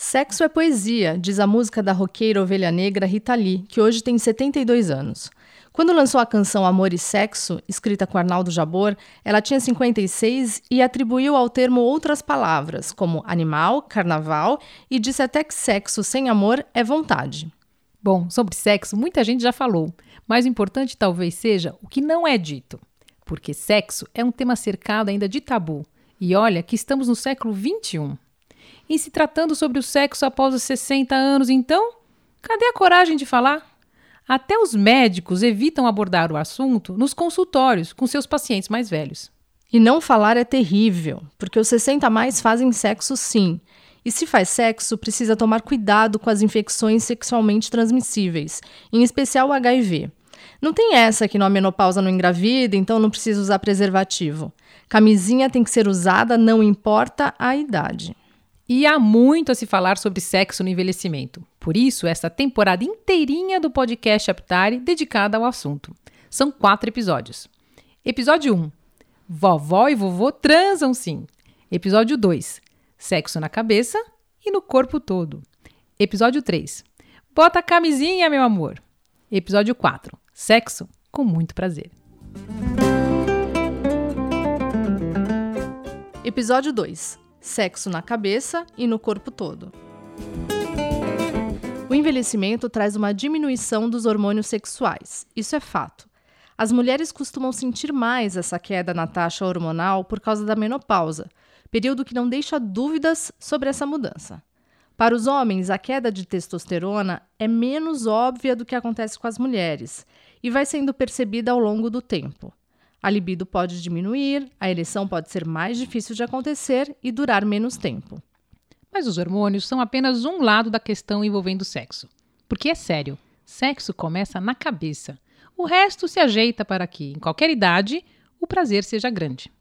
Sexo é poesia, diz a música da roqueira ovelha negra Rita Lee, que hoje tem 72 anos. Quando lançou a canção Amor e Sexo, escrita com Arnaldo Jabor, ela tinha 56 e atribuiu ao termo outras palavras, como animal, carnaval, e disse até que sexo sem amor é vontade. Bom, sobre sexo, muita gente já falou, mas o importante talvez seja o que não é dito. Porque sexo é um tema cercado ainda de tabu. E olha que estamos no século XXI. E se tratando sobre o sexo após os 60 anos, então, cadê a coragem de falar? Até os médicos evitam abordar o assunto nos consultórios com seus pacientes mais velhos. E não falar é terrível, porque os 60 a mais fazem sexo sim. E se faz sexo, precisa tomar cuidado com as infecções sexualmente transmissíveis, em especial o HIV. Não tem essa que na menopausa não engravida, então não precisa usar preservativo. Camisinha tem que ser usada, não importa a idade. E há muito a se falar sobre sexo no envelhecimento. Por isso, essa temporada inteirinha do podcast Aptare dedicada ao assunto. São quatro episódios. Episódio 1. Vovó e vovô transam sim. Episódio 2. Sexo na cabeça e no corpo todo. Episódio 3. Bota a camisinha, meu amor. Episódio 4. Sexo com muito prazer. Episódio 2 sexo na cabeça e no corpo todo. O envelhecimento traz uma diminuição dos hormônios sexuais, isso é fato. As mulheres costumam sentir mais essa queda na taxa hormonal por causa da menopausa, período que não deixa dúvidas sobre essa mudança. Para os homens, a queda de testosterona é menos óbvia do que acontece com as mulheres e vai sendo percebida ao longo do tempo. A libido pode diminuir, a ereção pode ser mais difícil de acontecer e durar menos tempo. Mas os hormônios são apenas um lado da questão envolvendo sexo. Porque é sério, sexo começa na cabeça. O resto se ajeita para que, em qualquer idade, o prazer seja grande.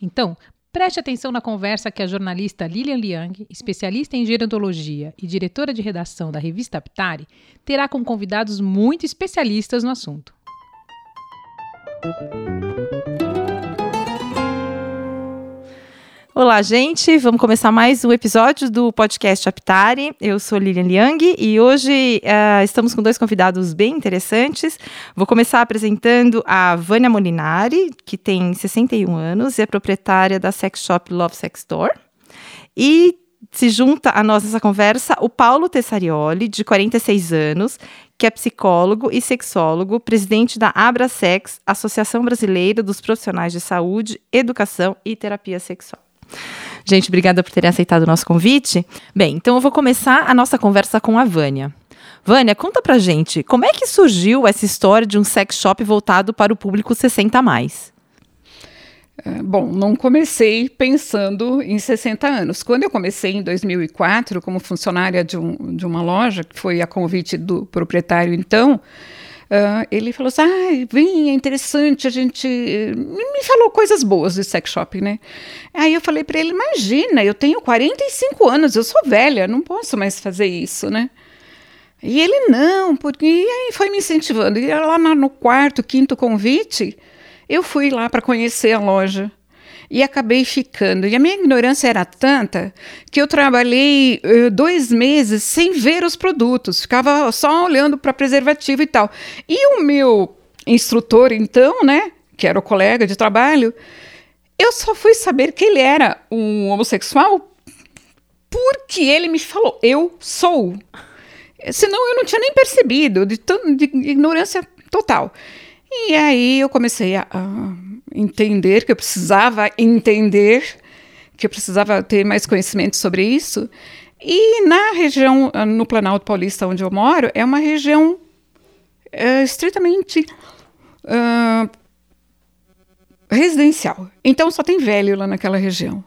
Então, preste atenção na conversa que a jornalista Lilian Liang, especialista em gerontologia e diretora de redação da revista Aptari, terá com convidados muito especialistas no assunto. Olá, gente. Vamos começar mais um episódio do podcast Aptari. Eu sou Lilian Liang e hoje uh, estamos com dois convidados bem interessantes. Vou começar apresentando a Vânia Molinari, que tem 61 anos e é proprietária da sex shop Love Sex Store. E se junta a nós nessa conversa o Paulo Tessarioli, de 46 anos, que é psicólogo e sexólogo, presidente da Abrasex, Associação Brasileira dos Profissionais de Saúde, Educação e Terapia Sexual. Gente, obrigada por terem aceitado o nosso convite. Bem, então eu vou começar a nossa conversa com a Vânia. Vânia, conta pra gente, como é que surgiu essa história de um sex shop voltado para o público 60 mais? É, bom, não comecei pensando em 60 anos. Quando eu comecei em 2004 como funcionária de, um, de uma loja, que foi a convite do proprietário então, uh, ele falou assim: ah, vem, é interessante, a gente. Me falou coisas boas de sex shop, né? Aí eu falei para ele: imagina, eu tenho 45 anos, eu sou velha, não posso mais fazer isso, né? E ele não, porque e aí foi me incentivando. E lá no quarto, quinto convite, eu fui lá para conhecer a loja e acabei ficando. E a minha ignorância era tanta que eu trabalhei uh, dois meses sem ver os produtos, ficava só olhando para preservativo e tal. E o meu instrutor, então, né, que era o colega de trabalho, eu só fui saber que ele era um homossexual porque ele me falou, eu sou. Senão eu não tinha nem percebido, de, de ignorância total. E aí eu comecei a, a entender que eu precisava entender, que eu precisava ter mais conhecimento sobre isso. E na região, no Planalto Paulista, onde eu moro, é uma região é, estritamente uh, residencial. Então só tem velho lá naquela região.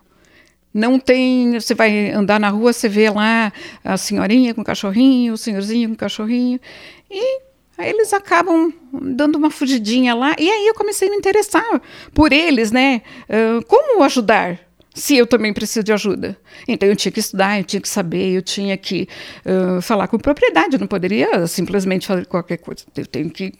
Não tem. Você vai andar na rua, você vê lá a senhorinha com cachorrinho, o senhorzinho com cachorrinho. E aí eles acabam dando uma fugidinha lá. E aí eu comecei a me interessar por eles, né? Uh, como ajudar? se eu também preciso de ajuda. Então eu tinha que estudar, eu tinha que saber, eu tinha que uh, falar com propriedade, eu não poderia simplesmente fazer qualquer coisa. Eu tenho que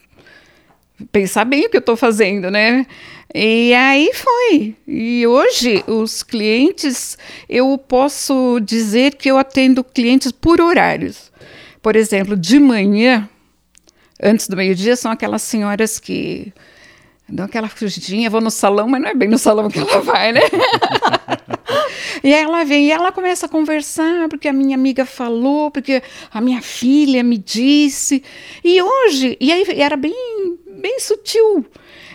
pensar bem o que eu estou fazendo, né? E aí foi. E hoje os clientes, eu posso dizer que eu atendo clientes por horários. Por exemplo, de manhã, antes do meio-dia, são aquelas senhoras que dão aquela fugidinha, vou no salão, mas não é bem no salão que ela vai, né? e aí ela vem e ela começa a conversar, porque a minha amiga falou, porque a minha filha me disse. E hoje, e aí era bem, bem sutil.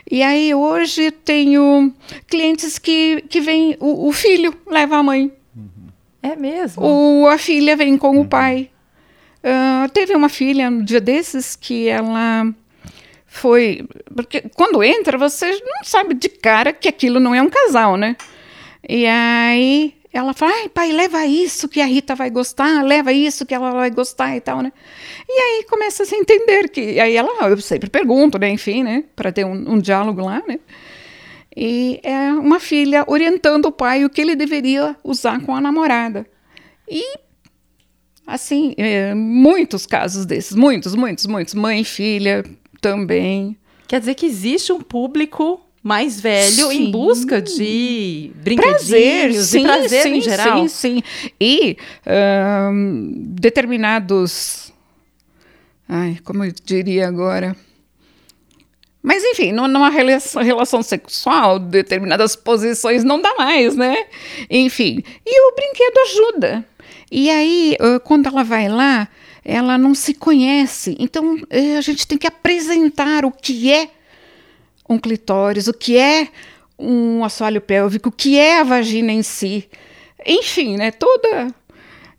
E aí hoje tenho clientes que, que vêm, o, o filho leva a mãe. É mesmo? Ou a filha vem com uhum. o pai. Uh, teve uma filha um dia desses que ela foi. Porque quando entra, você não sabe de cara que aquilo não é um casal, né? E aí ela fala, ai, pai, leva isso que a Rita vai gostar, leva isso que ela vai gostar e tal, né? E aí começa a se entender que. Aí ela, eu sempre pergunto, né? Enfim, né? Para ter um, um diálogo lá, né? E é uma filha orientando o pai o que ele deveria usar com a namorada. E assim, é, muitos casos desses, muitos, muitos, muitos, mãe, filha, também. Quer dizer que existe um público mais velho sim. em busca de brinquedinhos prazer, e prazer sim, em geral. Sim, sim. E um, determinados... Ai, como eu diria agora... Mas, enfim, numa relação sexual, determinadas posições não dá mais, né? Enfim, e o brinquedo ajuda. E aí, quando ela vai lá, ela não se conhece. Então, a gente tem que apresentar o que é um clitóris, o que é um assoalho pélvico, o que é a vagina em si. Enfim, né, toda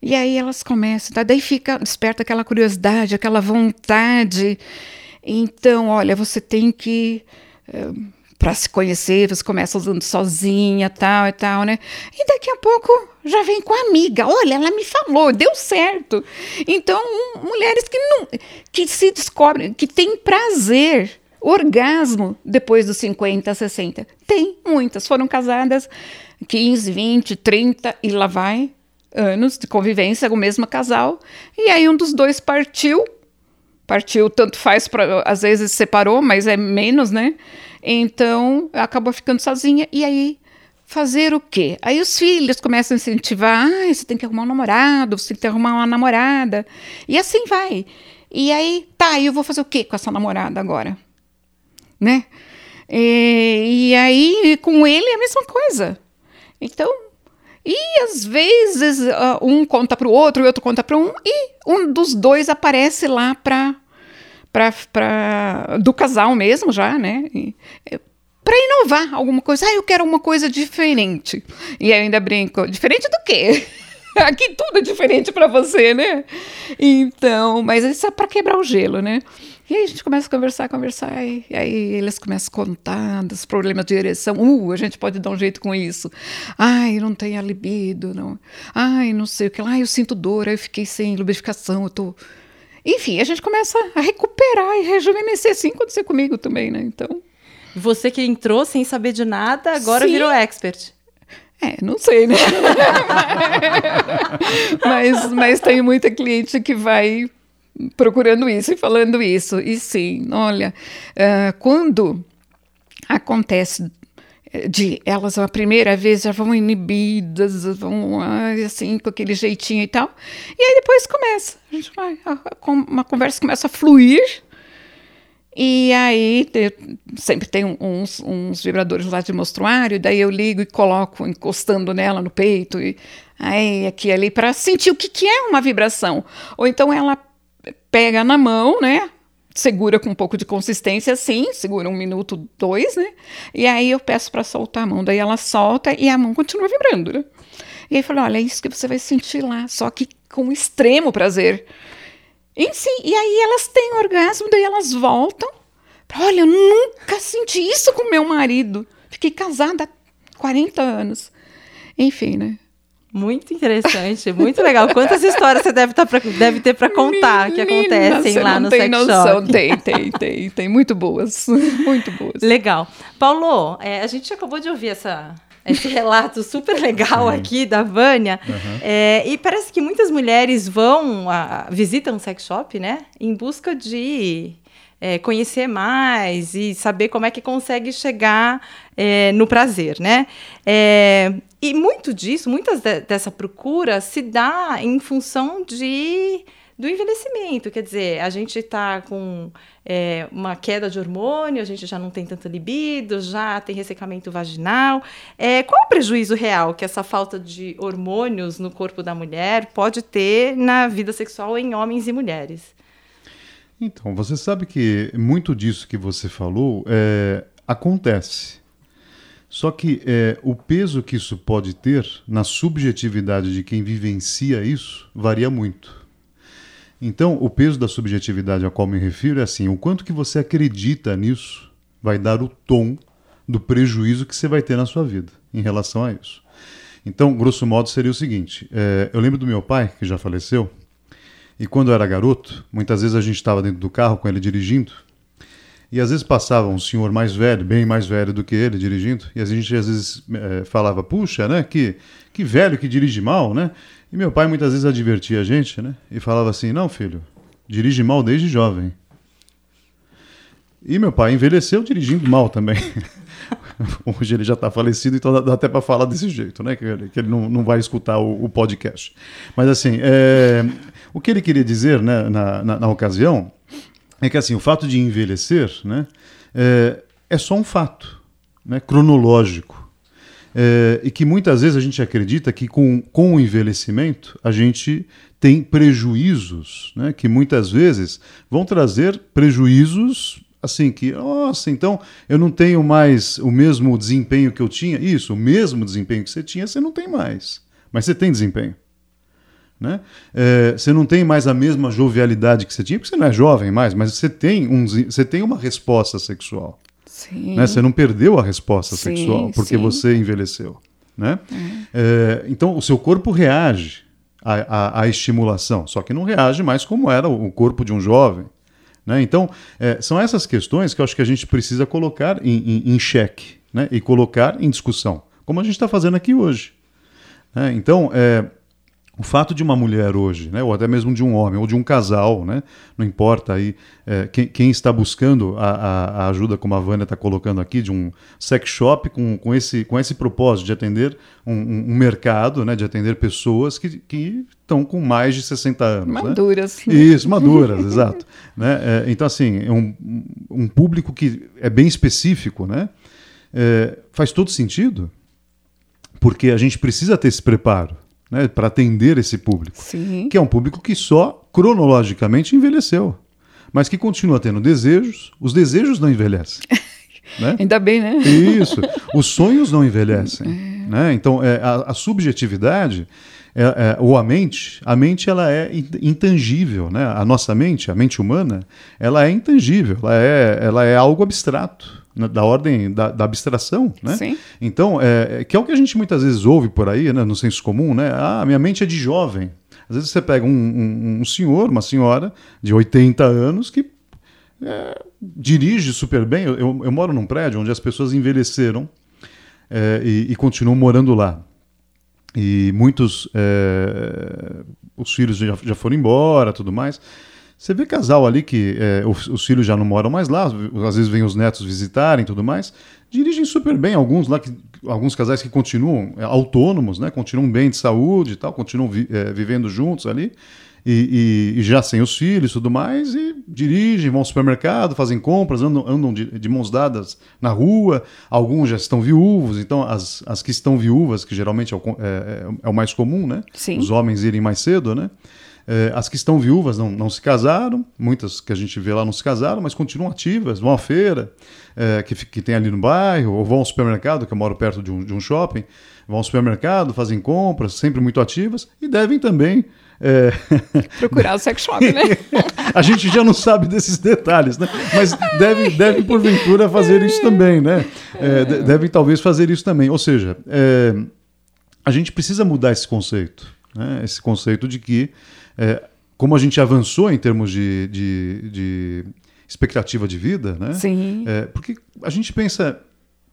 e aí elas começam, tá? daí fica desperta aquela curiosidade, aquela vontade. Então, olha, você tem que eh, para se conhecer, você começa usando sozinha, tal e tal, né? E daqui a pouco já vem com a amiga. Olha, ela me falou, deu certo. Então, mulheres que não que se descobrem, que têm prazer, orgasmo depois dos 50, 60. Tem muitas, foram casadas 15, 20, 30 e lá vai anos de convivência com o mesmo casal. E aí um dos dois partiu, partiu tanto faz para às vezes separou, mas é menos, né? Então, acabou ficando sozinha e aí fazer o quê? Aí os filhos começam a incentivar, ah, você tem que arrumar um namorado, você tem que arrumar uma namorada. E assim vai. E aí, tá, eu vou fazer o quê com essa namorada agora? Né? E, e aí, com ele é a mesma coisa. Então, e às vezes uh, um conta para o outro, o outro conta para um, e um dos dois aparece lá para pra, pra, do casal mesmo já, né? Para inovar alguma coisa. Ah, eu quero uma coisa diferente. E ainda brinco, diferente do quê? Aqui tudo é diferente para você, né? Então, mas isso é para quebrar o gelo, né? E aí a gente começa a conversar, conversar, e aí eles começam a contar dos problemas de ereção. Uh, a gente pode dar um jeito com isso. Ai, não tem a libido, não. Ai, não sei o que lá. Ai, eu sinto dor, aí eu fiquei sem lubrificação, eu tô enfim, a gente começa a recuperar e rejuvenescer, assim aconteceu comigo também, né? Então. Você que entrou sem saber de nada, agora Sim. virou expert. É, não sei, né? mas, mas tem muita cliente que vai procurando isso e falando isso. E sim, olha, uh, quando acontece de elas a primeira vez já vão inibidas, vão assim, com aquele jeitinho e tal. E aí depois começa, a gente vai, uma conversa começa a fluir. E aí sempre tem uns, uns vibradores lá de mostruário, daí eu ligo e coloco encostando nela no peito, e aí aqui ali, para sentir o que, que é uma vibração. Ou então ela pega na mão, né? segura com um pouco de consistência, assim, segura um minuto, dois, né? E aí eu peço para soltar a mão, daí ela solta e a mão continua vibrando, né? E aí falou, olha, é isso que você vai sentir lá, só que com extremo prazer. E, sim, e aí elas têm orgasmo, daí elas voltam. Olha, eu nunca senti isso com meu marido. Fiquei casada há 40 anos. Enfim, né? Muito interessante, muito legal. Quantas histórias você deve, tá pra, deve ter para contar que acontecem lá não no tem sex noção. shop? Tem, tem, tem, tem. Muito boas. Muito boas. Legal. Paulo, é, a gente acabou de ouvir essa, esse relato super legal Sim. aqui da Vânia. É, e parece que muitas mulheres vão, a, visitam sex shop, né? Em busca de é, conhecer mais e saber como é que consegue chegar é, no prazer, né? É, e muito disso, muitas de- dessa procura se dá em função de do envelhecimento, quer dizer, a gente está com é, uma queda de hormônio, a gente já não tem tanta libido, já tem ressecamento vaginal. É, qual o prejuízo real que essa falta de hormônios no corpo da mulher pode ter na vida sexual em homens e mulheres? Então, você sabe que muito disso que você falou é, acontece. Só que é, o peso que isso pode ter na subjetividade de quem vivencia isso varia muito. Então, o peso da subjetividade a qual me refiro é assim: o quanto que você acredita nisso vai dar o tom do prejuízo que você vai ter na sua vida em relação a isso. Então, grosso modo, seria o seguinte: é, eu lembro do meu pai, que já faleceu, e quando eu era garoto, muitas vezes a gente estava dentro do carro com ele dirigindo, e às vezes passava um senhor mais velho, bem mais velho do que ele, dirigindo, e a gente às vezes eh, falava, puxa, né, que, que velho que dirige mal, né? E meu pai muitas vezes advertia a gente, né? E falava assim, não, filho, dirige mal desde jovem. E meu pai envelheceu dirigindo mal também. Hoje ele já está falecido, então dá- até para falar desse jeito, né? Que ele, que ele não, não vai escutar o, o podcast. Mas assim, é, o que ele queria dizer né, na, na, na ocasião é que assim, o fato de envelhecer né, é, é só um fato né, cronológico. É, e que muitas vezes a gente acredita que com, com o envelhecimento a gente tem prejuízos, né, que muitas vezes vão trazer prejuízos assim que, nossa, então eu não tenho mais o mesmo desempenho que eu tinha. Isso, o mesmo desempenho que você tinha, você não tem mais. Mas você tem desempenho. Né? É, você não tem mais a mesma jovialidade que você tinha, porque você não é jovem mais, mas você tem, um, você tem uma resposta sexual. Sim. Né? Você não perdeu a resposta Sim, sexual porque sim. você envelheceu. Né? É, então, o seu corpo reage à, à- à estimulação, só que não reage mais como era o corpo de um jovem. Né? Então, é, são essas questões que eu acho que a gente precisa colocar em, em, em xeque né? e colocar em discussão, como a gente está fazendo aqui hoje. né? Então, é, o fato de uma mulher hoje, né, ou até mesmo de um homem, ou de um casal, né, não importa aí é, quem, quem está buscando a, a- ajuda, como a Vânia está colocando aqui, de um sex shop com, com, esse, com esse propósito de atender um, um- um mercado, né, de atender pessoas que, que estão com mais de 60 anos. né? Maduras. Isso, maduras, exato. Né? É, então, assim, é um, um público que é bem específico, né? É, faz todo sentido, porque a gente precisa ter esse preparo né, para atender esse público, Sim. que é um público que só cronologicamente envelheceu, mas que continua tendo desejos, os desejos não envelhecem. né? Ainda bem, né? Isso. Os sonhos não envelhecem. Né? Então, é, a, a subjetividade, é, é, ou a mente, a mente ela é in- intangível. Né? A nossa mente, a mente humana, ela é intangível, ela é, ela é algo abstrato, né? da ordem da, da abstração. Né? Sim. Então, é, é- que é o que a gente muitas vezes ouve por aí, né, no senso comum, né? Ah, minha mente é de jovem. Às vezes você pega um, um- um senhor, uma senhora de 80 anos que é, dirige super bem. Eu, eu- eu moro num prédio onde as pessoas envelheceram é, e, e continuam morando lá. E muitos, é, os filhos já, já foram embora, tudo mais. Você vê casal ali que é, os, os filhos já não moram mais lá, às vezes vêm os netos visitarem, tudo mais. Dirigem super bem, alguns lá, que, alguns casais que continuam é, autônomos, né, continuam bem de saúde e tal, continuam vi- é, vivendo juntos ali e, e- e já sem os filhos e tudo mais, e dirigem, vão ao supermercado, fazem compras, andam, andam de, de mãos dadas na rua, alguns já estão viúvos, então as, as que estão viúvas, que geralmente é o, é- é- é o mais comum, né? Sim. Os homens irem mais cedo, né? É, as que estão viúvas não, não se casaram, muitas que a gente vê lá não se casaram, mas continuam ativas, vão à feira, é, que, que tem ali no bairro, ou vão ao supermercado, que eu moro perto de um, de um shopping, vão ao supermercado, fazem compras, sempre muito ativas, e devem também. É, Procurar o sex shop, né? a gente já não sabe desses detalhes, né? Mas devem, devem porventura fazer isso também, né? É, devem talvez fazer isso também. Ou seja, é, a gente precisa mudar esse conceito. Né? Esse conceito de que, é, como a gente avançou em termos de, de, de expectativa de vida, né? Sim. É, porque a gente pensa,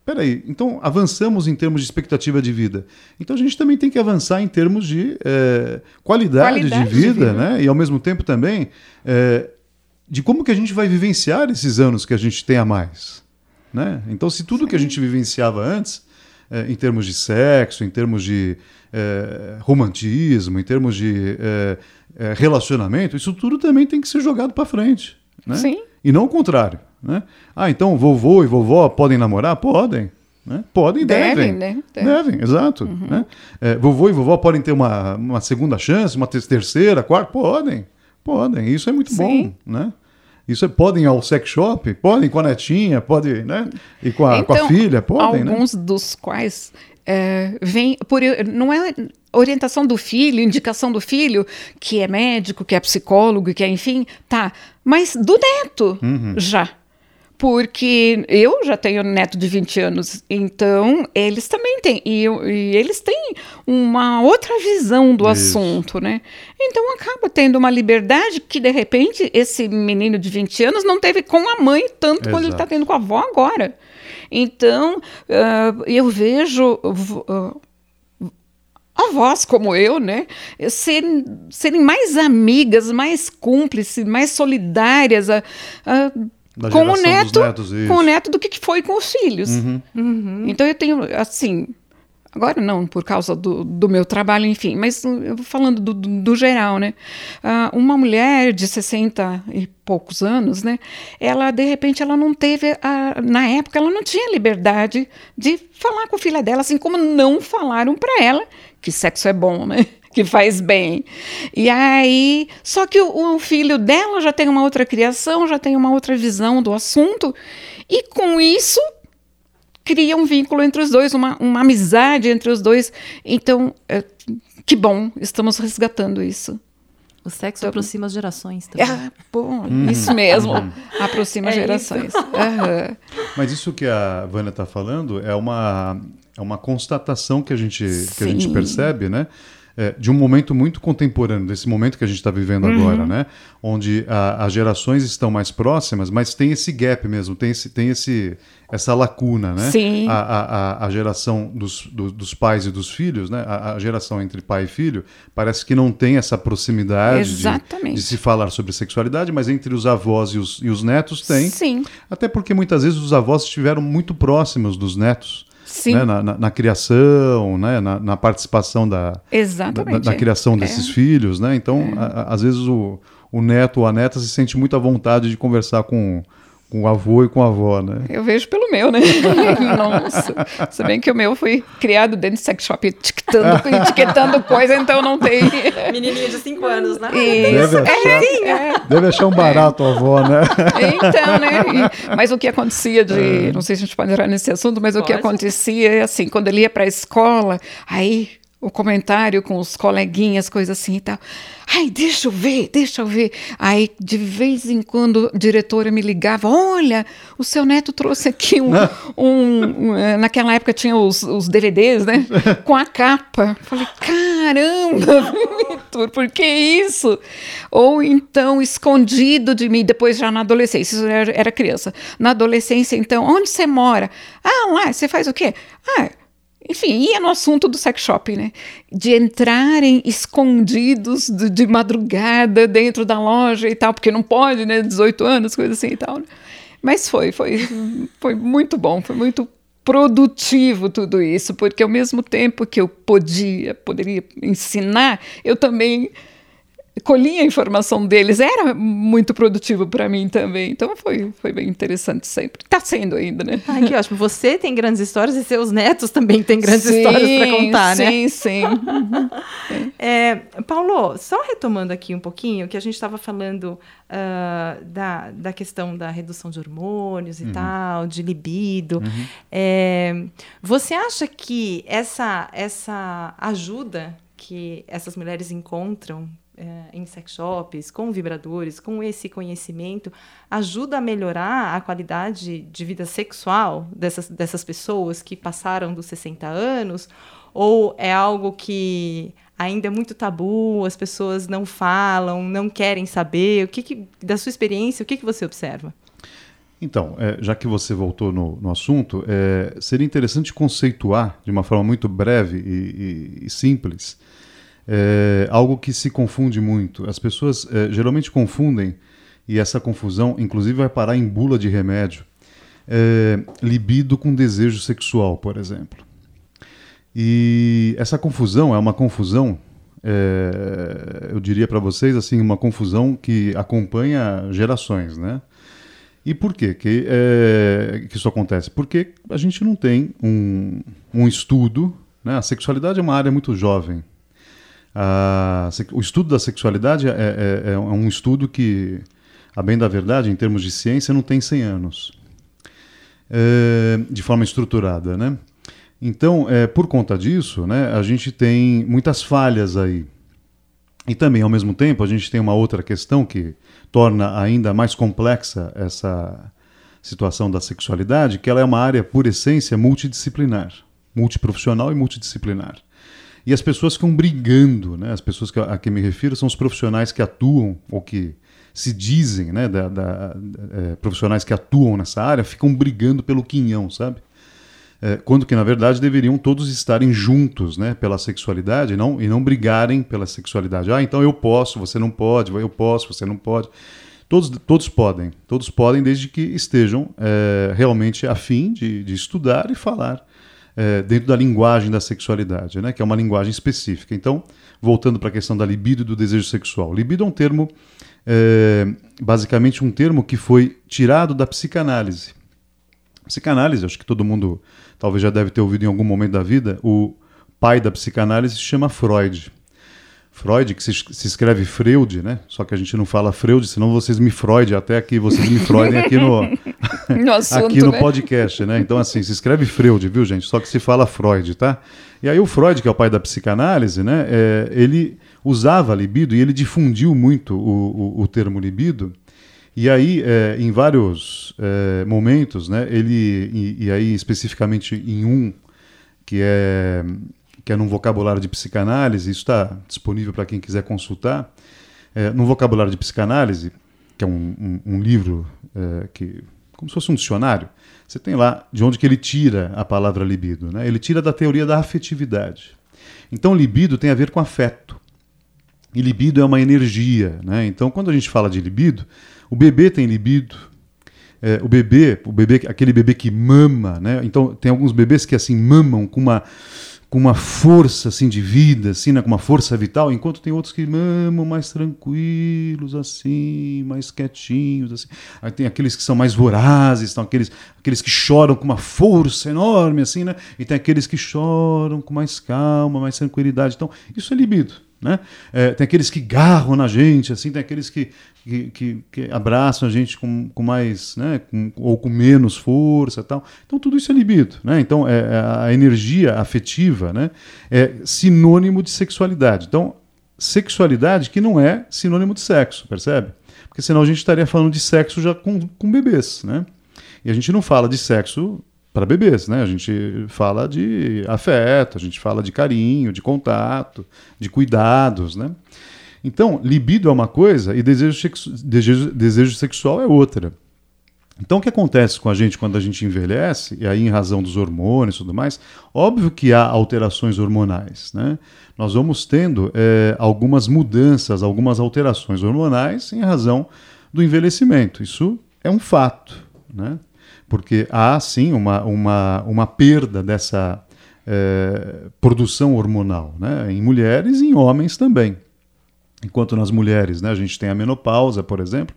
peraí, então avançamos em termos de expectativa de vida. Então a gente também tem que avançar em termos de é, qualidade, Qualidade de, de vida, vida. né? E ao mesmo tempo também é, de como que a gente vai vivenciar esses anos que a gente tem a mais. Né? Então, se tudo que a gente vivenciava antes, é, em termos de sexo, em termos de romantismo, em termos de relacionamento, isso tudo também tem que ser jogado para frente. Né? Sim. E não o contrário. Né? Ah, então vovô e vovó podem namorar? Podem. Né? Podem e devem. Devem, né? Devem. Devem, exato. Né? É, vovô e vovó podem ter uma, uma segunda chance, uma te- terceira, quarta? Podem. Podem. Isso é muito Sim. bom. Né? Isso é, podem ao sex shop? Podem com a netinha, podem né? e com a, com a Então, filha? Podem, né? alguns dos quais é, vem por não é orientação do filho, indicação do filho, que é médico, que é psicólogo, que é enfim, tá, mas do neto Uhum. já. Porque eu já tenho neto de 20 anos, então eles também têm. E, eu- e eles têm uma outra visão do Isso. assunto, né? Então acaba tendo uma liberdade que, de repente, esse menino de 20 anos não teve com a mãe tanto quanto ele está Exato. tendo com a avó agora. Então, ah, eu vejo v- ah, avós como eu, né, serem, serem mais amigas, mais cúmplices, mais solidárias ah, ah, Da com o neto, netos. Uhum. com o neto do que que foi com os filhos. Então eu tenho, assim, agora não, por causa do, do meu trabalho, enfim, mas uh, eu vou falando do, do, geral, né? Ah, uma mulher de 60 e poucos anos, né? Ela, de repente, ela não teve, a, na época, ela não tinha liberdade de falar com a filha dela, assim como não falaram para ela que sexo é bom, né? Que faz bem. E aí, só que o, o filho dela já tem uma outra criação, já tem uma outra visão do assunto, e com isso cria um vínculo entre os dois, uma, uma amizade entre os dois. Então, é, que bom, estamos resgatando isso. O sexo aproxima as gerações também. É, bom, Uhum. isso mesmo, aproxima É gerações. Aham. Mas isso que a Vânia está falando é uma, é uma constatação que a gente, que a gente percebe, né? É, de um momento muito contemporâneo, desse momento que a gente está vivendo Uhum. agora, né? Onde a- as gerações estão mais próximas, mas tem esse gap mesmo, tem, esse, tem esse, essa lacuna, né? Sim. A, a, a- geração dos, do- dos pais e dos filhos, né? A, a geração entre pai e filho, parece que não tem essa proximidade de, de se falar sobre sexualidade, mas entre os avós e os, e os netos tem. Sim, Até porque muitas vezes os avós estiveram muito próximos dos netos, né? na, na- na criação, né? na, na participação da, exatamente. da- da criação desses filhos. Né? Então, a- a- às vezes o, o neto ou a neta se sente muito à vontade de conversar com, com o avô e com a avó. Né? Eu vejo pelo meu, né? Nossa. Se bem que o meu foi criado dentro de sex shop, etiquetando, etiquetando coisa, então não tem. Menininha de 5 anos, né? Isso. Deve achar, deve achar um barato a avó, né? Então, né? E- mas o que acontecia de. Não sei se a gente pode entrar nesse assunto, mas o que Pode. acontecia é assim: quando ele ia para a escola, aí o comentário com os coleguinhas, coisa assim e tal. Ai, deixa eu ver, deixa eu ver. Aí, de vez em quando, a diretora me ligava: Olha, o seu neto trouxe aqui um. um- um, eh, naquela época tinha os, os DVDs, né? Com a capa. Falei: Caramba, Vitor, por que isso? Ou então, escondido de mim, depois já na adolescência, isso era, era criança. Na adolescência, então, onde você mora? Ah, lá, você faz o quê? Ah, enfim, ia no assunto do sex shop, né? De entrarem escondidos de, de madrugada dentro da loja e tal, porque não pode, né? 18 anos, coisa assim e tal. né? Mas foi, foi, foi muito bom, foi muito produtivo tudo isso, porque ao mesmo tempo que eu podia, poderia ensinar, eu também colhia a informação deles, era muito produtivo para mim também. Então foi, foi bem interessante sempre. Está sendo ainda, né? Ai, que ótimo. Você tem grandes histórias e seus netos também têm grandes histórias para contar, né? sim, Sim, É, Paulo, só retomando aqui um pouquinho, que a gente estava falando ah, da, da questão da redução de hormônios e tal, de libido. É, você acha que essa, essa ajuda que essas mulheres encontram é, em sex shops, com vibradores, com esse conhecimento, ajuda a melhorar a qualidade de vida sexual dessas, dessas pessoas que passaram dos 60 anos? Ou é algo que ainda é muito tabu, as pessoas não falam, não querem saber? O que, que da sua experiência, o que, que você observa? Então, é, já que você voltou no, no assunto, é, seria interessante conceituar de uma forma muito breve e, e, e simples é, algo que se confunde muito. As pessoas é, geralmente confundem, e essa confusão, inclusive, vai parar em bula de remédio, é, libido com desejo sexual, por exemplo. E essa confusão é uma confusão, é, eu diria para vocês, assim, uma confusão que acompanha gerações, né? E por quê que, é, que isso acontece? Porque a gente não tem um, um estudo, né? A sexualidade é uma área muito jovem. A, o estudo da sexualidade é, é, é, é um estudo que, a bem da verdade, em termos de ciência, não tem 100 anos. É, de forma estruturada, né? Então, é, por conta disso, né, a gente tem muitas falhas aí. E também, ao mesmo tempo, a gente tem uma outra questão que torna ainda mais complexa essa situação da sexualidade, que ela é uma área, por essência, multidisciplinar, multiprofissional e multidisciplinar. E as pessoas ficam brigando, né? as pessoas que, a que me refiro são os profissionais que atuam, ou que se dizem né, da, da, é, profissionais que atuam nessa área, ficam brigando pelo quinhão, sabe? é, quando que na verdade deveriam todos estarem juntos, né, pela sexualidade, não e não brigarem pela sexualidade. Ah, então eu posso, você não pode, eu posso, você não pode. Todos, todos podem, todos podem desde que estejam é, realmente afim de, de estudar e falar é, dentro da linguagem da sexualidade, né, que é uma linguagem específica. Então, voltando para a questão da libido e do desejo sexual. Libido é um termo, é, basicamente um termo que foi tirado da psicanálise. Psicanálise, acho que todo mundo talvez já deve ter ouvido em algum momento da vida, o pai da psicanálise se chama Freud. Freud, que se, se, escreve Freud, né? Só que a gente não fala Freud, senão vocês me Freud, até aqui vocês me Freudem aqui no, no assunto, aqui no né? podcast, né? Então, assim, se escreve Freud, viu, gente? Só que se fala Freud, tá? E aí o Freud, que é o pai da psicanálise, né? É, ele usava libido e ele difundiu muito o, o, o termo libido e aí, é, em vários é, momentos, né, ele, e, e, aí especificamente em um, que é, que é num vocabulário de psicanálise, isso está disponível para quem quiser consultar, é, no vocabulário de psicanálise, que é um, um, um livro é, que, como se fosse um dicionário, você tem lá de onde que ele tira a palavra libido. Né? Ele tira da teoria da afetividade. Então, libido tem a ver com afeto. E libido é uma energia. Né? Então, quando a gente fala de libido, o bebê tem libido. É, o bebê, o bebê, aquele bebê que mama, né? Então tem alguns bebês que assim mamam com uma com uma força assim de vida, assim, né? com uma força vital, enquanto tem outros que mamam mais tranquilos, assim, mais quietinhos, assim. Aí tem aqueles que são mais vorazes, estão aqueles, aqueles que choram com uma força enorme, assim, né? E tem aqueles que choram com mais calma, mais tranquilidade. Então, isso é libido. Né? É, tem aqueles que garram na gente, assim, tem aqueles que, que, que, que abraçam a gente com, com mais, né, com, ou com menos força tal. Então tudo isso é libido. Né? Então é, é, a energia afetiva né, é sinônimo de sexualidade. Então, sexualidade que não é sinônimo de sexo, percebe? Porque senão a gente estaria falando de sexo já com, com bebês. Né? E a gente não fala de sexo para bebês, né? A gente fala de afeto, a gente fala de carinho, de contato, de cuidados, né? Então, libido é uma coisa e desejo, desejo, desejo sexual é outra. Então, o que acontece com a gente quando a gente envelhece, e aí em razão dos hormônios e tudo mais, óbvio que há alterações hormonais, né? Nós vamos tendo é, algumas mudanças, algumas alterações hormonais em razão do envelhecimento. Isso é um fato, né? Porque há sim uma, uma, uma perda dessa é, produção hormonal, né? em mulheres e em homens também. Enquanto nas mulheres né, a gente tem a menopausa, por exemplo,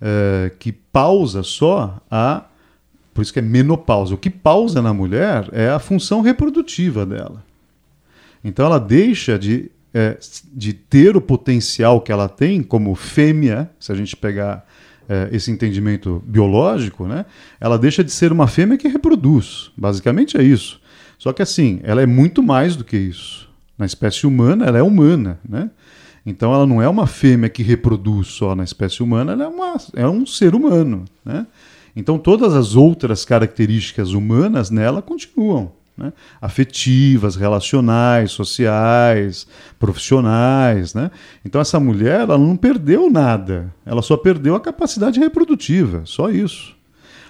é, que pausa só a. Por isso que é menopausa. O que pausa na mulher é a função reprodutiva dela. Então ela deixa de, é, de ter o potencial que ela tem como fêmea, se a gente pegar é, esse entendimento biológico, né, ela deixa de ser uma fêmea que reproduz. Basicamente é isso. Só que assim, ela é muito mais do que isso. Na espécie humana, ela é humana, né? Então ela não é uma fêmea que reproduz só na espécie humana, ela é, uma, é um ser humano, né? Então todas as outras características humanas nela continuam, né? afetivas, relacionais, sociais, profissionais. Né? Então essa mulher ela não perdeu nada, ela só perdeu a capacidade reprodutiva, só isso.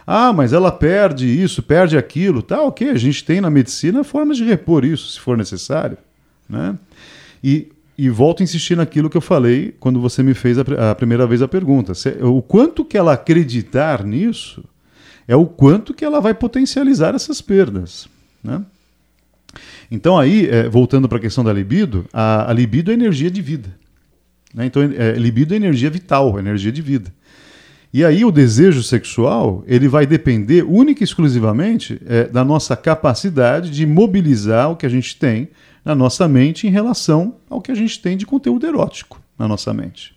Ah, mas ela perde isso, perde aquilo, tá ok, a gente tem na medicina formas de repor isso, se for necessário. Né? E, e volto a insistir naquilo que eu falei quando você me fez a, a primeira vez a pergunta. Se, o quanto que ela acreditar nisso é o quanto que ela vai potencializar essas perdas. Né? Então, aí, é, voltando para a questão da libido, a, a, libido é energia de vida. Né? Então, é, libido é energia vital, energia de vida. E aí, o desejo sexual ele vai depender única e exclusivamente é, da nossa capacidade de mobilizar o que a gente tem na nossa mente em relação ao que a gente tem de conteúdo erótico na nossa mente.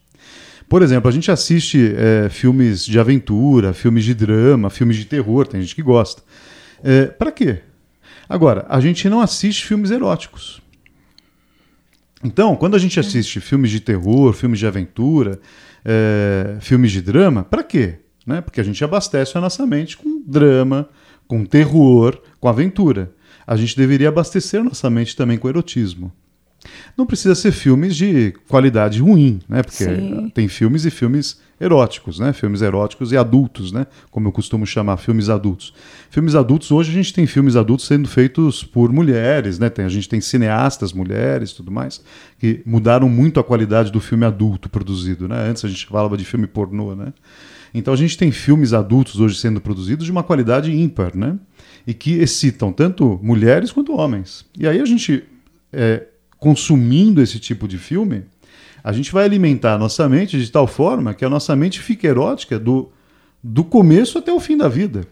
Por exemplo, a gente assiste é, filmes de aventura, filmes de drama, filmes de terror, tem gente que gosta. É, para quê? Agora, a gente não assiste filmes eróticos. Então, quando a gente assiste filmes de terror, filmes de aventura, é, filmes de drama, para quê? Né? Porque a gente abastece a nossa mente com drama, com terror, com aventura. A gente deveria abastecer nossa mente também com erotismo. Não precisa ser filmes de qualidade ruim, né? Porque Sim. tem filmes e filmes eróticos, né? Filmes eróticos e adultos, né? Como eu costumo chamar, filmes adultos. Filmes adultos, hoje a gente tem filmes adultos sendo feitos por mulheres, né? Tem, a gente tem cineastas mulheres tudo mais, que mudaram muito a qualidade do filme adulto produzido, né? Antes a gente falava de filme pornô, né? Então a gente tem filmes adultos hoje sendo produzidos de uma qualidade ímpar, né? E que excitam tanto mulheres quanto homens. E aí a gente, é, consumindo esse tipo de filme, a gente vai alimentar a nossa mente de tal forma que a nossa mente fica erótica do, do começo até o fim da vida.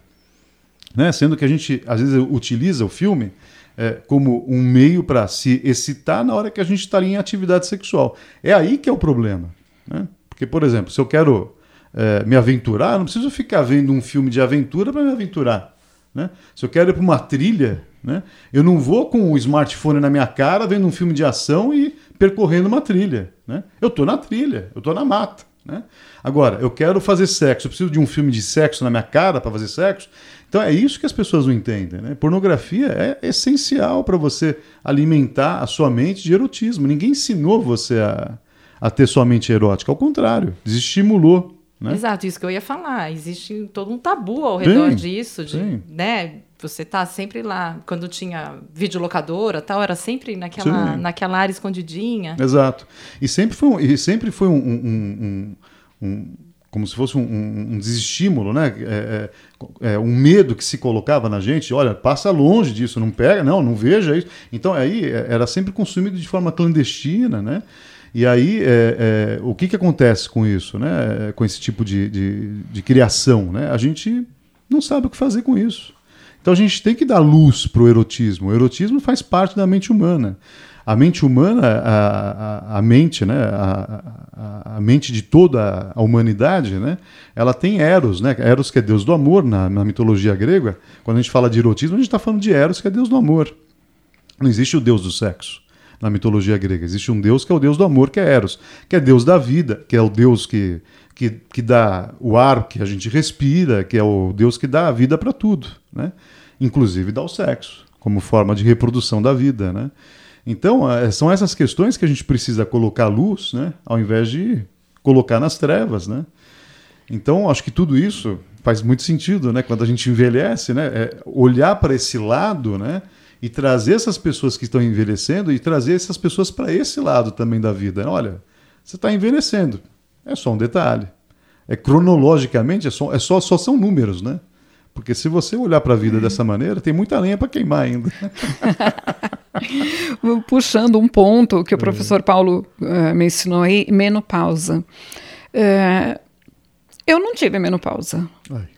Né? Sendo que a gente, às vezes, utiliza o filme é, como um meio para se excitar na hora que a gente está em atividade sexual. É aí que é o problema. Né? Porque, por exemplo, se eu quero é, me aventurar, não preciso ficar vendo um filme de aventura para me aventurar. Né? Se eu quero ir para uma trilha, né? eu não vou com o smartphone na minha cara vendo um filme de ação e percorrendo uma trilha. Né? Eu estou na trilha, eu estou na mata. Né? Agora, eu quero fazer sexo, eu preciso de um filme de sexo na minha cara para fazer sexo. Então é isso que as pessoas não entendem. Né? Pornografia é essencial para você alimentar a sua mente de erotismo. Ninguém ensinou você a, a ter sua mente erótica. Ao contrário, desestimulou. Né? Exato, isso que eu ia falar. Existe todo um tabu ao redor sim, disso, de, né? Você tá sempre lá. Quando tinha videolocadora tal, era sempre naquela, naquela área escondidinha. Exato. E sempre foi um, e sempre foi um, um, um, um como se fosse um, desestímulo, né? É, é, é, um medo que se colocava na gente. Olha, passa longe disso, não pega, não, não veja isso. Então aí é, era sempre consumido de forma clandestina, né? E aí, é, é, o que, que acontece com isso, né? com esse tipo de, de, de criação? Né? A gente não sabe o que fazer com isso. Então a gente tem que dar luz para o erotismo. O erotismo faz parte da mente humana. A mente humana, a, a, a mente, né, a, a, mente de toda a humanidade, né, ela tem Eros, né? Eros que é Deus do amor na, na mitologia grega. Quando a gente fala de erotismo, a gente está falando de Eros que é Deus do amor. Não existe o Deus do sexo na mitologia grega. Existe um Deus que é o Deus do amor, que é Eros, que é Deus da vida, que é o Deus que, que, que dá o ar que a gente respira, que é o Deus que dá a vida para tudo, né? inclusive dá o sexo, como forma de reprodução da vida. Né? Então, é, são essas questões que a gente precisa colocar luz, né? ao invés de colocar nas trevas. Né? Então, acho que tudo isso faz muito sentido né? quando a gente envelhece, né? É olhar para esse lado né? e trazer essas pessoas que estão envelhecendo e trazer essas pessoas para esse lado também da vida. Olha, você está envelhecendo é só um detalhe. É cronologicamente, é só, é só, só são números, né? Porque se você olhar para a vida dessa maneira, tem muita lenha para queimar ainda. Puxando um ponto que o é. professor Paulo uh, me ensinou aí, menopausa. Uh, eu não tive menopausa. Ai.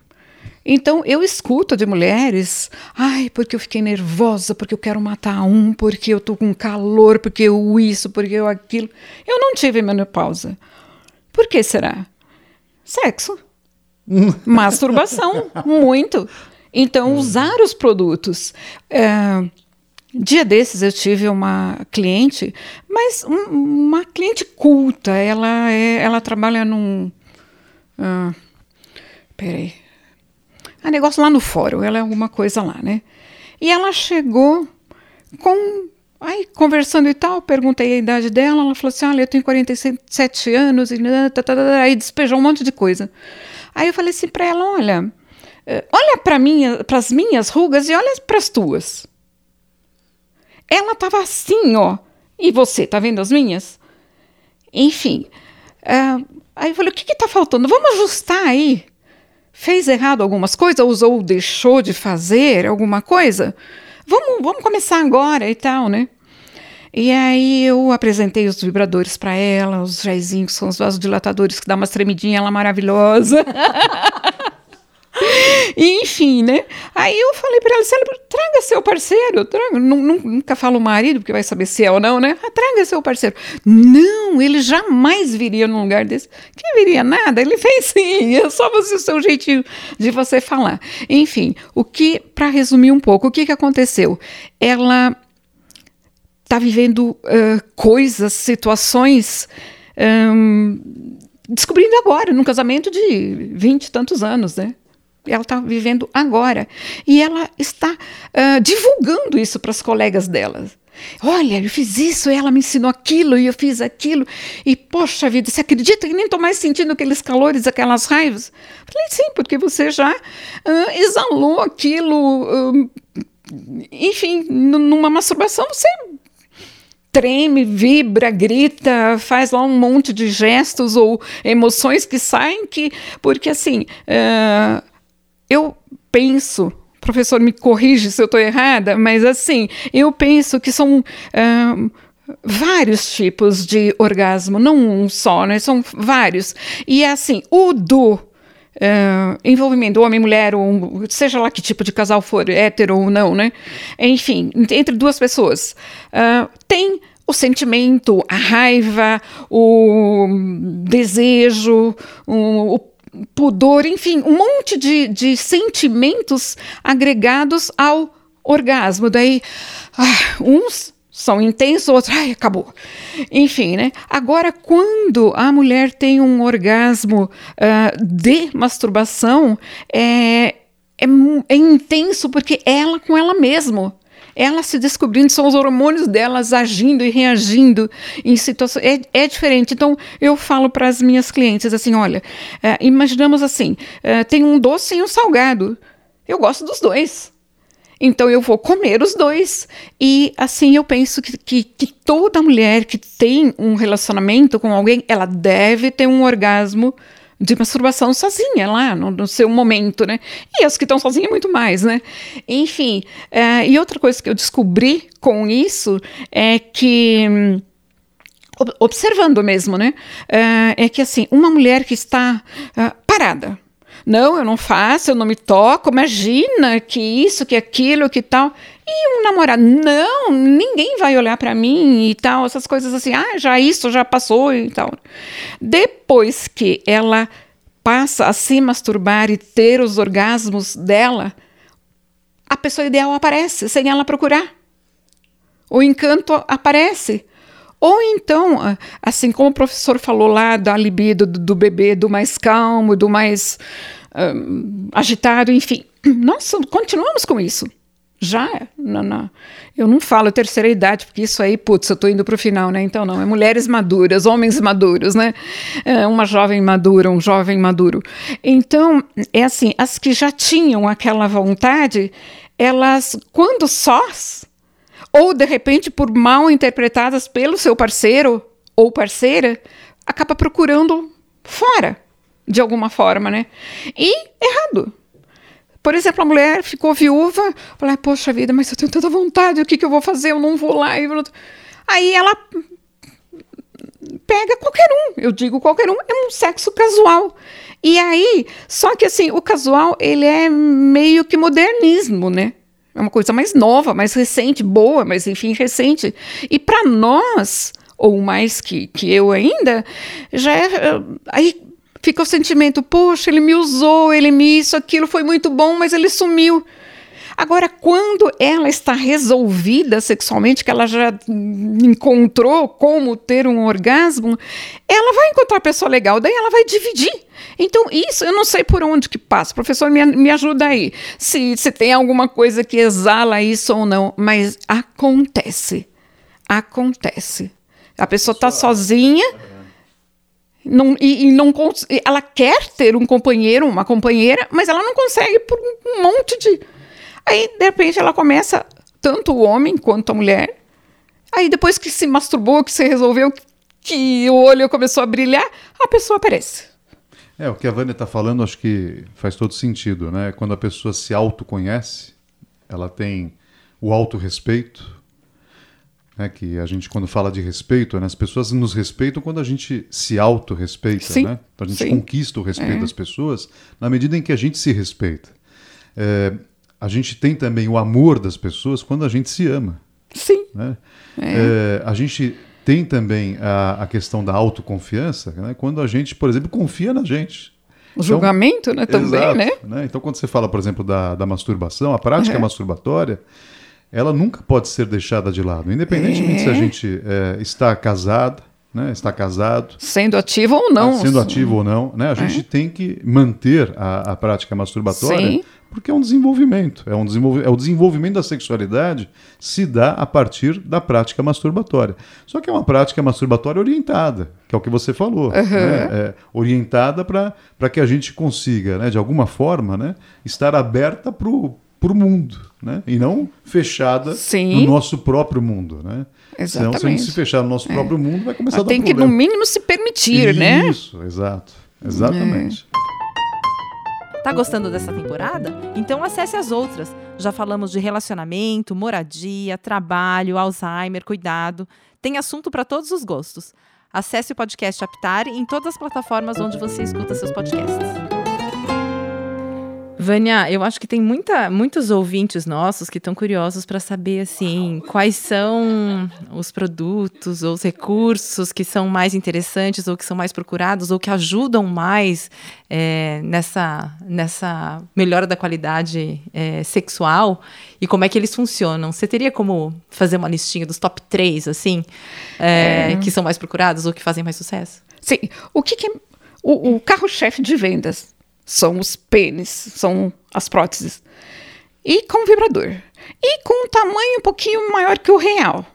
Então eu escuto de mulheres, ai, porque eu fiquei nervosa, porque eu quero matar um, porque eu tô com calor, porque eu isso, porque eu aquilo. Eu não tive menopausa. Por que será? Sexo. Masturbação, muito. Então, usar os produtos. É, dia desses eu tive uma cliente, mas um, uma cliente culta. Ela, é, ela trabalha num. Uh, peraí. Ah, negócio lá no fórum, ela é alguma coisa lá, né? E ela chegou com. Aí, conversando e tal, perguntei a idade dela. Ela falou assim: Olha, eu tenho 47 anos. E tá, tá, tá, aí despejou um monte de coisa. Aí eu falei assim para ela: Olha, eh, olha para minha, as minhas rugas e olha para as tuas. Ela estava assim, ó. E você, tá vendo as minhas? Enfim. Uh, aí eu falei: O que está faltando? Vamos ajustar aí. Fez errado algumas coisas, ou deixou de fazer alguma coisa? Vamos, vamos começar agora e tal, né? E aí eu apresentei os vibradores para ela, os jaizinhos, que são os vasodilatadores que dá uma tremidinha, ela maravilhosa. Enfim, né? Aí eu falei para ela, traga seu parceiro, traga. Nunca falo marido, porque vai saber se é ou não, né? Ah, traga seu parceiro. Não, ele jamais viria num lugar desse. Que viria nada, ele fez sim, é só você, o seu jeitinho de você falar. Enfim, o que, para resumir um pouco, o que, que aconteceu? Ela está vivendo uh, coisas, situações. Um, descobrindo agora, num casamento de vinte e tantos anos, né? Ela está vivendo agora. E ela está uh, divulgando isso para as colegas dela. Olha, eu fiz isso, ela me ensinou aquilo e eu fiz aquilo. E, poxa vida, você acredita que nem estou mais sentindo aqueles calores, aquelas raivas? Falei, sim, porque você já uh, exalou aquilo. Uh, enfim, numa masturbação, você treme, vibra, grita, faz lá um monte de gestos ou emoções que saem que porque assim uh, eu penso, professor me corrige se eu estou errada, mas assim, eu penso que são vários tipos de orgasmo, não um só, né? São vários. E é assim, o do Uh, envolvimento homem mulher ou seja lá que tipo de casal for hétero ou não né enfim entre duas pessoas uh, tem o sentimento a raiva o desejo o, o pudor, enfim, um monte de, de sentimentos agregados ao orgasmo. Daí, ah, uns são intensos, outros, ai, acabou. Enfim, né? Agora, quando a mulher tem um orgasmo uh, de masturbação, é, é, é intenso porque ela com ela mesma ela se descobrindo, são os hormônios delas agindo e reagindo em situações. É, é diferente. Então, eu falo para as minhas clientes assim: olha, é, imaginamos assim: é, tem um doce e um salgado. Eu gosto dos dois. Então eu vou comer os dois. E assim eu penso que, que, que, toda mulher que tem um relacionamento com alguém, ela deve ter um orgasmo de masturbação sozinha lá, no, no seu momento, né? E as que estão sozinhas, muito mais, né? Enfim, uh, e outra coisa que eu descobri com isso é que observando mesmo, né? Uh, é que assim, uma mulher que está uh, parada, não, eu não faço, eu não me toco, imagina que isso, que aquilo, que tal. E um namorado, não, ninguém vai olhar para mim e tal, essas coisas assim, ah, já isso já passou e tal. Depois que ela passa a se masturbar e ter os orgasmos dela, a pessoa ideal aparece sem ela procurar. O encanto aparece. Ou então, assim como o professor falou lá da libido do, do bebê, do mais calmo, do mais um, agitado, enfim, nós continuamos com isso. Já, não, não. eu não falo terceira idade, porque isso aí, putz, eu tô indo pro final, né? Então não, é mulheres maduras, homens maduros, né? É uma jovem madura, um jovem maduro. Então, é assim, as que já tinham aquela vontade, elas, quando sós, ou de repente por mal interpretadas pelo seu parceiro ou parceira, acaba procurando fora, de alguma forma, né? E errado por exemplo, a mulher ficou viúva, falei, poxa vida, mas eu tenho tanta vontade, o que, que eu vou fazer? Eu não vou lá. Aí ela pega qualquer um, eu digo qualquer um, é um sexo casual. E aí, só que assim, o casual, ele é meio que modernismo, né? É uma coisa mais nova, mais recente, boa, mas enfim, recente. E para nós, ou mais que, que eu ainda, já é. Aí fica o sentimento, poxa, ele me usou, ele me isso, aquilo foi muito bom, mas ele sumiu. Agora, quando ela está resolvida sexualmente, que ela já encontrou como ter um orgasmo, ela vai encontrar a pessoa legal, daí ela vai dividir. Então, isso eu não sei por onde que passa. Professor, me, me ajuda aí. Se, se tem alguma coisa que exala isso ou não, mas acontece. Acontece. A pessoa está sozinha não, e, e não ela quer ter um companheiro, uma companheira, mas ela não consegue por um monte de. Aí, de repente, ela começa, tanto o homem quanto a mulher. Aí, depois que se masturbou, que se resolveu, que o olho começou a brilhar, a pessoa aparece. É, o que a Vânia está falando, acho que faz todo sentido, né? Quando a pessoa se autoconhece, ela tem o autorrespeito, né, que a gente, quando fala de respeito, né, as pessoas nos respeitam quando a gente se autorrespeita. Né? Então a gente sim. conquista o respeito é. das pessoas na medida em que a gente se respeita. É, a gente tem também o amor das pessoas quando a gente se ama. Sim. Né? É. é a gente tem também a, a questão da autoconfiança né, quando a gente, por exemplo, confia na gente. O então, julgamento, né, também, exato, né? né? Então, quando você fala, por exemplo, da, da masturbação, a prática é. masturbatória, ela nunca pode ser deixada de lado, independentemente é. se a gente é, está casada, né, está casado. Sendo ativo ou não. Sendo ativo ou não, né, a gente é. tem que manter a, a prática masturbatória, Sim. porque é um desenvolvimento. É, um desenvolv é o desenvolvimento da sexualidade se dá a partir da prática masturbatória. Só que é uma prática masturbatória orientada, que é o que você falou. Uhum. Né, é, orientada para que a gente consiga, né, de alguma forma, né, estar aberta para o para o mundo, né? E não fechada Sim. no nosso próprio mundo, né? Exatamente. Senão, se a gente se fechar no nosso é. próprio mundo, vai começar Mas a dar tem problema. que, no mínimo, se permitir, Isso, né? Isso, exato. Exatamente. É. Tá gostando dessa temporada? Então acesse as outras. Já falamos de relacionamento, moradia, trabalho, Alzheimer, cuidado. Tem assunto para todos os gostos. Acesse o podcast Aptare em todas as plataformas onde você escuta seus podcasts. Vânia, eu acho que tem muita, muitos ouvintes nossos que estão curiosos para saber assim quais são os produtos ou os recursos que são mais interessantes ou que são mais procurados ou que ajudam mais é, nessa, nessa melhora da qualidade é, sexual e como é que eles funcionam. Você teria como fazer uma listinha dos top 3, assim, é, que são mais procurados ou que fazem mais sucesso? Sim. O que, que é o, o carro-chefe de vendas são os pênis, são as próteses. E com vibrador. E com um tamanho um pouquinho maior que o real.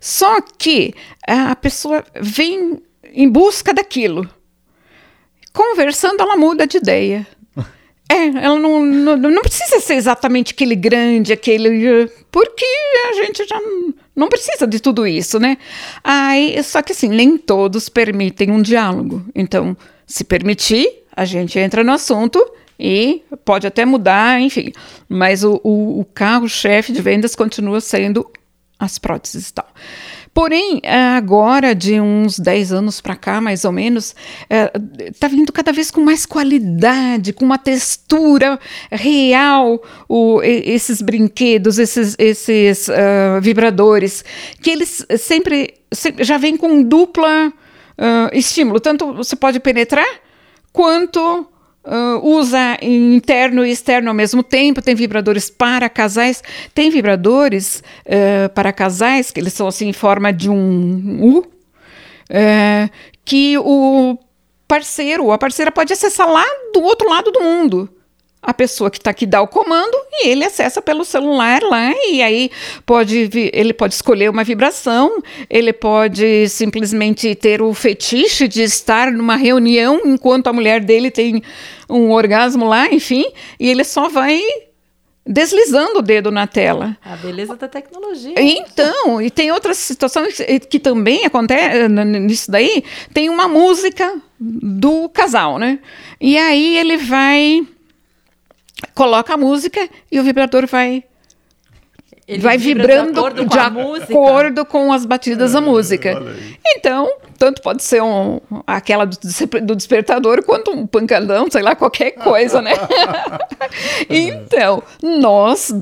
Só que a pessoa vem em busca daquilo. Conversando, ela muda de ideia. É, ela não, não, não, precisa ser exatamente aquele grande, aquele. Porque a gente já não precisa de tudo isso, né? Aí, só que assim, nem todos permitem um diálogo. Então, se permitir, a gente entra no assunto e pode até mudar, enfim. Mas o, o, o carro-chefe de vendas continua sendo as próteses e tal. Porém, é, agora, de uns 10 anos para cá, mais ou menos, está é, vindo cada vez com mais qualidade, com uma textura real, o, esses brinquedos, esses, esses uh, vibradores, que eles sempre, sempre já vêm com dupla uh, estímulo. Tanto você pode penetrar, quanto Uh, usa interno e externo ao mesmo tempo, tem vibradores para casais, tem vibradores uh, para casais, que eles são assim em forma de um U, uh, que o parceiro ou a parceira pode acessar lá do outro lado do mundo a pessoa que está aqui dá o comando e ele acessa pelo celular lá e aí pode ele pode escolher uma vibração, ele pode simplesmente ter o fetiche de estar numa reunião enquanto a mulher dele tem um orgasmo lá, enfim, e ele só vai deslizando o dedo na tela. A beleza da tecnologia. Então, e tem outras situações que também acontecem nisso daí, tem uma música do casal, né? E aí ele vai coloca a música e o vibrador vai ele vai vibrando de acordo, de com, acordo com as batidas da música. Então, tanto pode ser um, aquela do, do, despertador quanto um pancadão, sei lá, qualquer coisa, né? então, nós,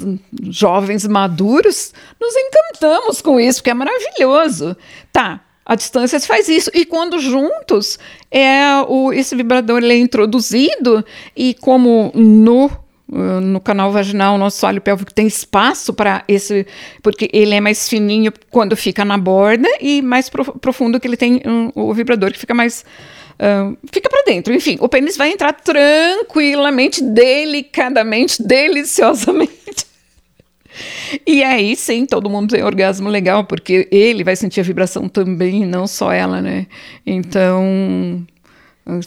jovens maduros, nos encantamos com isso, porque é maravilhoso. Tá, a distância se faz isso. E quando juntos, é o, esse vibrador ele é introduzido e como no no canal vaginal, nosso assoalho pélvico tem espaço para esse, porque ele é mais fininho quando fica na borda e mais profundo que ele tem um, o vibrador que fica mais Uh, fica para dentro. Enfim, o pênis vai entrar tranquilamente, delicadamente, deliciosamente. E aí sim, todo mundo tem orgasmo legal, porque ele vai sentir a vibração também, não só ela, né? Então,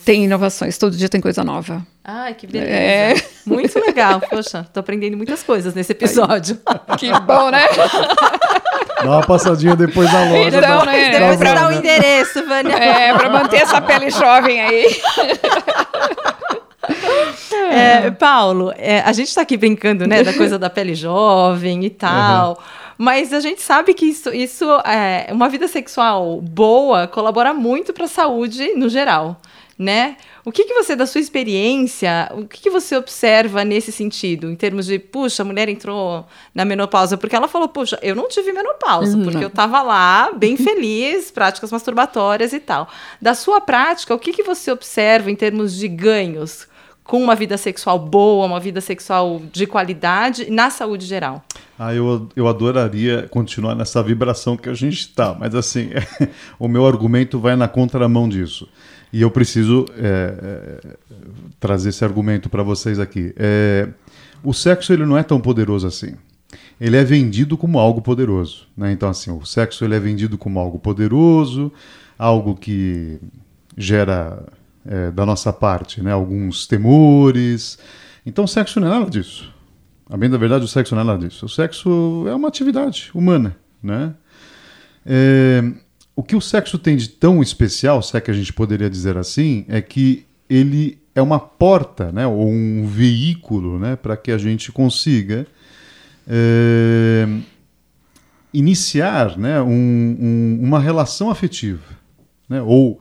tem inovações, todo dia tem coisa nova. Ai, que beleza. É. Muito legal. Poxa, tô aprendendo muitas coisas nesse episódio. que bom, né? Dá uma passadinha depois da loja. Então, né? Depois você dá o endereço, Vânia. É, para manter essa pele jovem aí. É, Paulo, é, a gente está aqui brincando, né, da coisa da pele jovem e tal. Uhum. Mas a gente sabe que isso, isso é, uma vida sexual boa colabora muito para a saúde no geral, né? O que, que você, da sua experiência, o que, que você observa nesse sentido, em termos de, puxa, a mulher entrou na menopausa, porque ela falou, puxa, eu não tive menopausa, porque eu estava lá, bem feliz, práticas masturbatórias e tal. Da sua prática, o que, que você observa em termos de ganhos com uma vida sexual boa, uma vida sexual de qualidade na saúde geral? Ah, eu, eu adoraria continuar nessa vibração que a gente está, mas assim, o meu argumento vai na contramão disso. E eu preciso é, é, trazer esse argumento para vocês aqui. É, o sexo ele não é tão poderoso assim. Ele é vendido como algo poderoso. Né? Então, assim, o sexo ele é vendido como algo poderoso, algo que gera é, da nossa parte né, alguns temores. Então, o sexo não é nada disso. A bem da verdade, o sexo não é nada disso. O sexo é uma atividade humana. Né? É, o que o sexo tem de tão especial, se é que a gente poderia dizer assim, é que ele é uma porta, né, ou um veículo, né, para que a gente consiga é, iniciar, né, um, um, uma relação afetiva, né, ou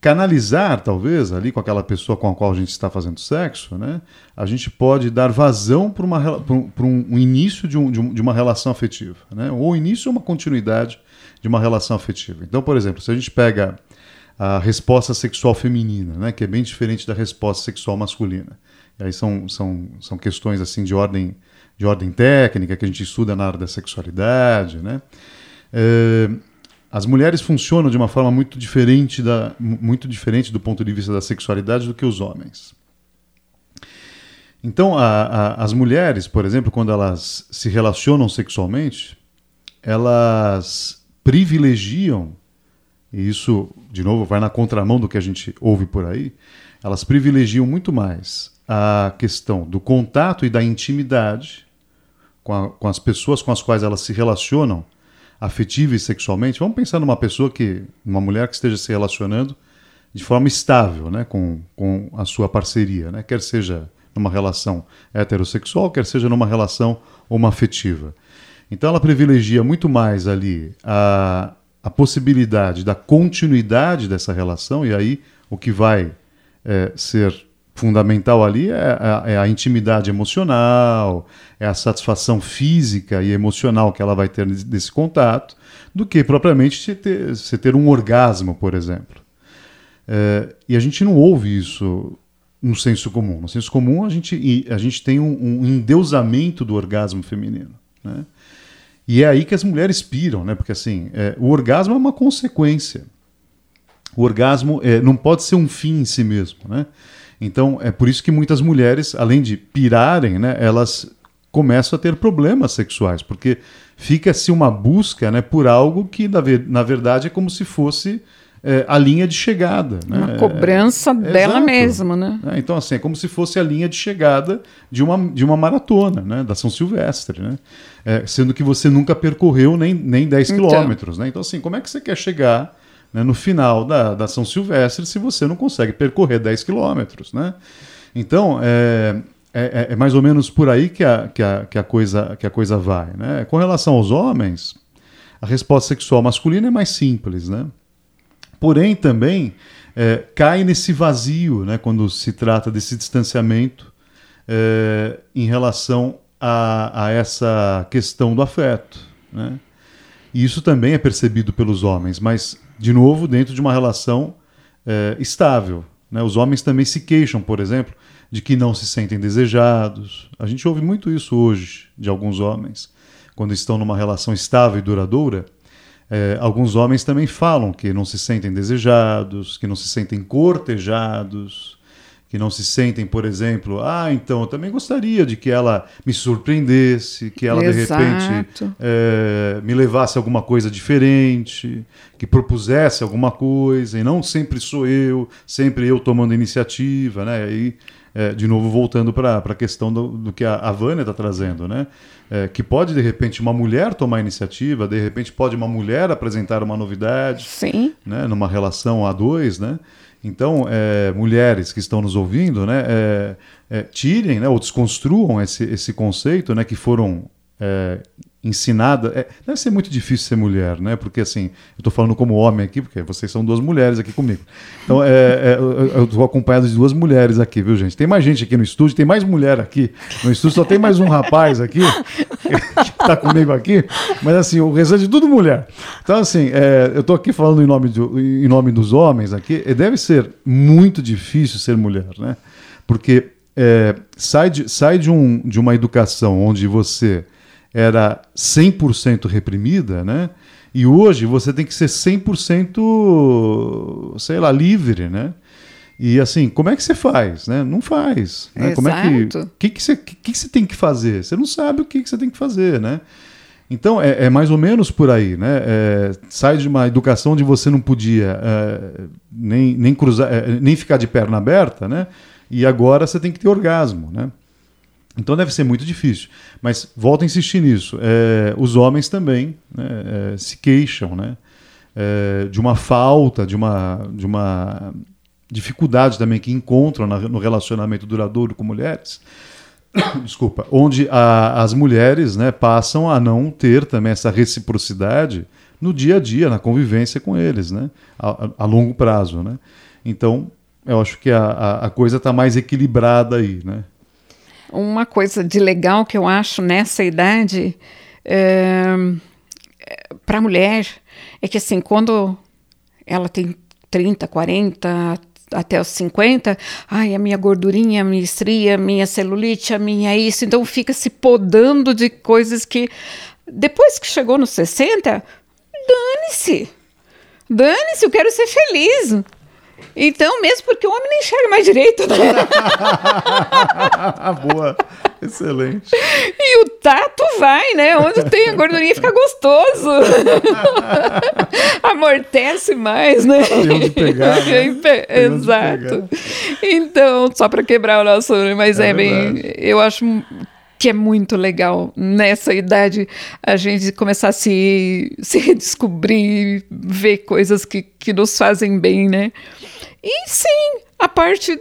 canalizar, talvez, ali com aquela pessoa com a qual a gente está fazendo sexo, né, a gente pode dar vazão para um, um, início de, um, de, uma relação afetiva, né, ou início ou uma continuidade de uma relação afetiva. Então, por exemplo, se a gente pega a resposta sexual feminina, né, que é bem diferente da resposta sexual masculina. E aí são, são, são questões assim de ordem de ordem técnica que a gente estuda na área da sexualidade, né? É, as mulheres funcionam de uma forma muito diferente da muito diferente do ponto de vista da sexualidade do que os homens. Então, a, a, as mulheres, por exemplo, quando elas se relacionam sexualmente, elas privilegiam, e isso, de novo, vai na contramão do que a gente ouve por aí, elas privilegiam muito mais a questão do contato e da intimidade com, a, com as pessoas com as quais elas se relacionam afetiva e sexualmente. Vamos pensar numa pessoa que, uma mulher que esteja se relacionando de forma estável né, com, com a sua parceria, né, quer seja numa relação heterossexual, quer seja numa relação uma afetiva. Então ela privilegia muito mais ali a, a possibilidade da continuidade dessa relação, e aí o que vai é, ser fundamental ali é a, é a, intimidade emocional, é a satisfação física e emocional que ela vai ter desse contato, do que propriamente você ter, você ter um orgasmo, por exemplo. É, e a gente não ouve isso no senso comum. No senso comum, a gente, a gente tem um, um endeusamento do orgasmo feminino. Né? E é aí que as mulheres piram, né? Porque assim, é, o orgasmo é uma consequência. O orgasmo é, não pode ser um fim em si mesmo, né? Então é por isso que muitas mulheres, além de pirarem, né, elas começam a ter problemas sexuais, porque fica-se uma busca, né, por algo que na, ver, na verdade é como se fosse é, a linha de chegada. Né? Uma cobrança é, dela exato. mesma, né? É, então, assim, é como se fosse a linha de chegada de uma, de uma maratona, né? Da São Silvestre, né? É, sendo que você nunca percorreu nem, nem 10 então. quilômetros, né? Então, assim, como é que você quer chegar né, no final da, da São Silvestre se você não consegue percorrer 10 quilômetros, né? Então, é, é, é, mais ou menos por aí que a, que a, que a, coisa, que a coisa vai, né? Com relação aos homens, a resposta sexual masculina é mais simples, né? porém também é, cai nesse vazio né, quando se trata desse distanciamento é, em relação a, a, essa questão do afeto. Né? E isso também é percebido pelos homens, mas, de novo, dentro de uma relação é, estável. Né? Os homens também se queixam, por exemplo, de que não se sentem desejados. A gente ouve muito isso hoje de alguns homens, quando estão numa relação estável e duradoura. É, alguns homens também falam que não se sentem desejados, que não se sentem cortejados, que não se sentem, por exemplo, ah, então eu também gostaria de que ela me surpreendesse, que ela Exato. de repente é, me levasse a alguma coisa diferente, que propusesse alguma coisa, e não sempre sou eu, sempre eu tomando iniciativa, né? E é, de novo voltando para a questão do, do, que a, a Vânia está trazendo, né? É, que pode de repente uma mulher tomar iniciativa, de repente pode uma mulher apresentar uma novidade, Sim. né? Numa relação a dois, né? Então, é, mulheres que estão nos ouvindo, né, é, é, tirem né, ou desconstruam esse, esse conceito né, que foram é, ensinadas. É, deve ser muito difícil ser mulher, né? Porque assim, eu estou falando como homem aqui, porque vocês são duas mulheres aqui comigo. Então, é, eu estou acompanhado de duas mulheres aqui, viu, gente? Tem mais gente aqui no estúdio, tem mais mulher aqui no estúdio, só tem mais um rapaz aqui que está comigo aqui, mas assim, o restante é tudo mulher. Então, assim, eu estou aqui falando em nome, do, em nome dos homens aqui, deve ser muito difícil ser mulher, né? Porque é, sai, de, sai de, um, de uma educação onde você era 100% reprimida, né? E hoje você tem que ser 100%, sei lá, livre, né? E assim, como é que você faz? Né? Não faz. Né? Como é que, que, que, você, que, que você tem que fazer? Você não sabe o que, que você tem que fazer, né? Então é, é mais ou menos por aí, né? É, sai de uma educação onde você não podia é, nem, nem cruzar, é, nem ficar de perna aberta, né? E agora você tem que ter orgasmo, né? Então deve ser muito difícil. Mas volto a insistir nisso. É, os homens também né, é, se queixam né, é, de uma falta, de uma, de uma dificuldade também que encontram na, no relacionamento duradouro com mulheres. Desculpa, onde a, as mulheres né, passam a não ter também essa reciprocidade no dia a dia, na convivência com eles, né, a, a longo prazo. Né? Então, eu acho que a, a coisa está mais equilibrada aí, né? Uma coisa de legal que eu acho nessa idade é, para a mulher é que assim, quando ela tem 30, 40, até os 50, ai, a minha gordurinha, a minha estria, a minha celulite, a minha isso, então fica se podando de coisas que depois que chegou nos 60, dane-se. Dane-se, eu quero ser feliz. Então, mesmo porque o homem nem enxerga mais direito, né? Boa, excelente. E o tato vai, né? Onde tem a gordurinha fica gostoso. Amortece mais, né? Onde pegar, né? Exato. Pegar. Então, só para quebrar o nosso, mas é, é bem, eu acho que é muito legal nessa idade a gente começar a se, se redescobrir, ver coisas que, que nos fazem bem, né? E sim, a parte uh,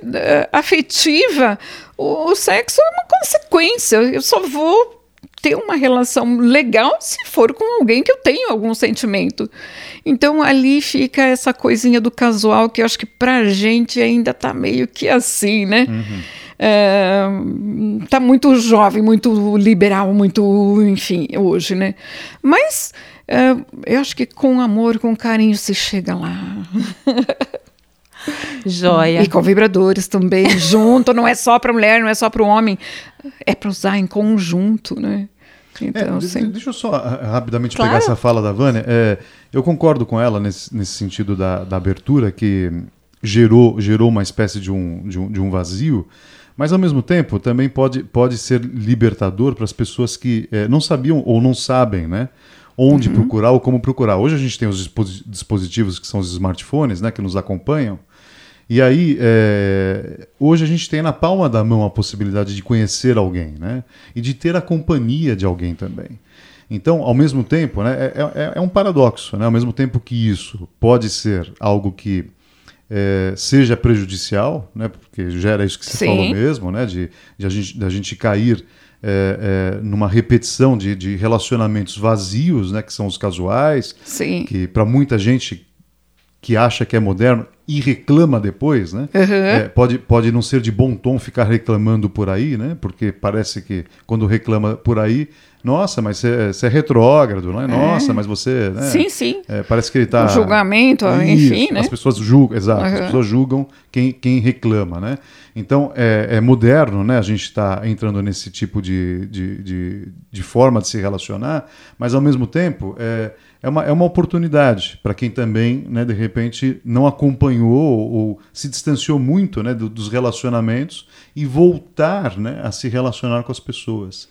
afetiva, o, o, sexo é uma consequência. Eu só vou ter uma relação legal se for com alguém que eu tenho algum sentimento. Então ali fica essa coisinha do casual que eu acho que pra gente ainda tá meio que assim, né? Uhum. É, tá muito jovem, muito liberal, muito, enfim, hoje, né? Mas é, eu acho que com amor, com carinho se chega lá. Joia. E com vibradores também, junto, não é só para mulher, não é só para o homem, é para usar em conjunto, né? Então, é, deixa eu só rapidamente claro. pegar essa fala da Vânia. É, eu concordo com ela nesse, nesse sentido da, da, abertura, que gerou, gerou uma espécie de um, de um, de um vazio, mas ao mesmo tempo também pode, pode ser libertador para as pessoas que é, não sabiam ou não sabem, né? Onde uhum. procurar ou como procurar. Hoje a gente tem os dispositivos que são os smartphones, né? Que nos acompanham. E aí, é, hoje a gente tem na palma da mão a possibilidade de conhecer alguém, né? E de ter a companhia de alguém também. Então, ao mesmo tempo, né, é, é, é um paradoxo, né? Ao mesmo tempo que isso pode ser algo que é, seja prejudicial, né? Porque gera isso que você Sim. falou mesmo, né? De, de a gente, da gente cair é, é, numa repetição de, de, relacionamentos vazios, né, que são os casuais, Sim. que para muita gente que acha que é moderno e reclama depois, né? Uhum. É, pode, pode não ser de bom tom ficar reclamando por aí, né? Porque parece que quando reclama por aí, nossa, mas você, você é retrógrado, não é? Nossa, mas você. Né? Sim, sim. É, parece que ele está. Julgamento, enfim, né? As pessoas julgam, exato, as Uhum. pessoas julgam quem, quem reclama, né? Então é, é moderno, né? A gente está entrando nesse tipo de, de, de, de forma de se relacionar, mas ao mesmo tempo é, é, uma, é uma oportunidade para quem também, né, de repente, não acompanhou ou se distanciou muito né, do- dos relacionamentos e voltar né, a se relacionar com as pessoas.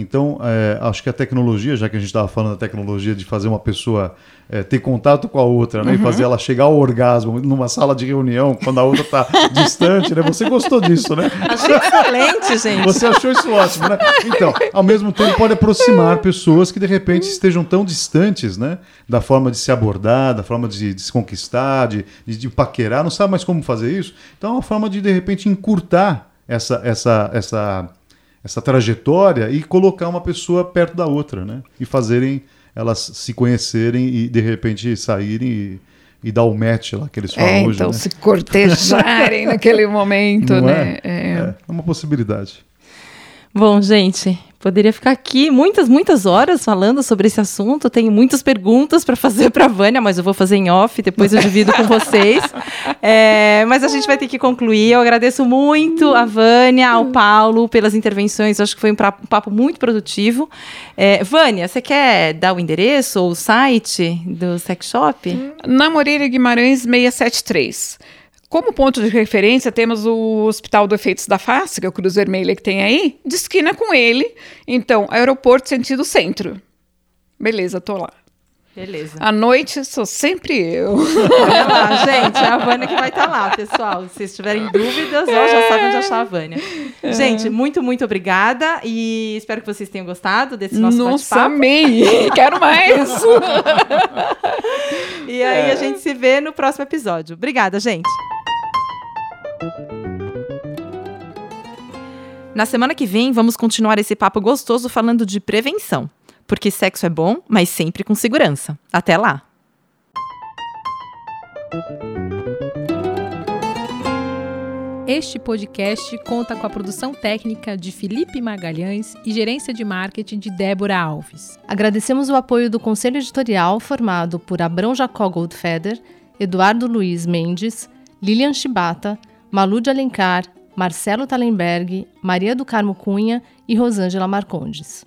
Então, é, acho que a tecnologia, já que a gente estava falando da tecnologia de fazer uma pessoa é, ter contato com a outra né, e fazer ela chegar ao orgasmo numa sala de reunião quando a outra está distante, né? Você gostou disso, né? Achei excelente, gente. Você achou isso ótimo, né? Então, ao mesmo tempo, pode aproximar pessoas que de repente estejam tão distantes, né? Da forma de se abordar, da forma de, de se conquistar, de, de, de paquerar, não sabe mais como fazer isso. Então, é uma forma de de repente encurtar essa, essa, essa, essa trajetória e colocar uma pessoa perto da outra, né? E fazerem elas se conhecerem e de repente saírem e, e dar o match lá que eles falam É, hoje. então né? se cortejarem naquele momento, Não né? é? É. É, é uma possibilidade. Bom, gente, poderia ficar aqui muitas, muitas horas falando sobre esse assunto. Tenho muitas perguntas para fazer para a Vânia, mas eu vou fazer em off, depois eu divido com vocês. É, mas a gente vai ter que concluir. Eu agradeço muito a Vânia, ao Paulo pelas intervenções. Acho que foi um pra- um papo muito produtivo. É, Vânia, você quer dar o endereço ou o site do Sex Shop? Na Moreira Guimarães 673. Como ponto de referência, temos o Hospital do Efeitos da Face, que é o Cruz Vermelha que tem aí, de esquina com ele. Então, aeroporto sentido centro. Beleza, tô lá. Beleza. À noite, sou sempre eu. Lá, gente, é a Vânia que vai estar lá, pessoal. Se vocês tiverem dúvidas, ó, já sabem onde achar a Vânia. Gente, muito, muito obrigada e espero que vocês tenham gostado desse nosso Nossa, amei! Quero mais! E aí a gente se vê no próximo episódio. Obrigada, gente. Na semana que vem, vamos continuar esse papo gostoso falando de prevenção. Porque sexo é bom, mas sempre com segurança. Até lá! Este podcast conta com a produção técnica de Felipe Magalhães e gerência de marketing de Débora Alves. Agradecemos o apoio do Conselho Editorial, formado por Abrão Jacó Goldfeder, Eduardo Luiz Mendes, Lilian Chibata, Malu de Alencar, Marcelo Talenberg, Maria do Carmo Cunha e Rosângela Marcondes.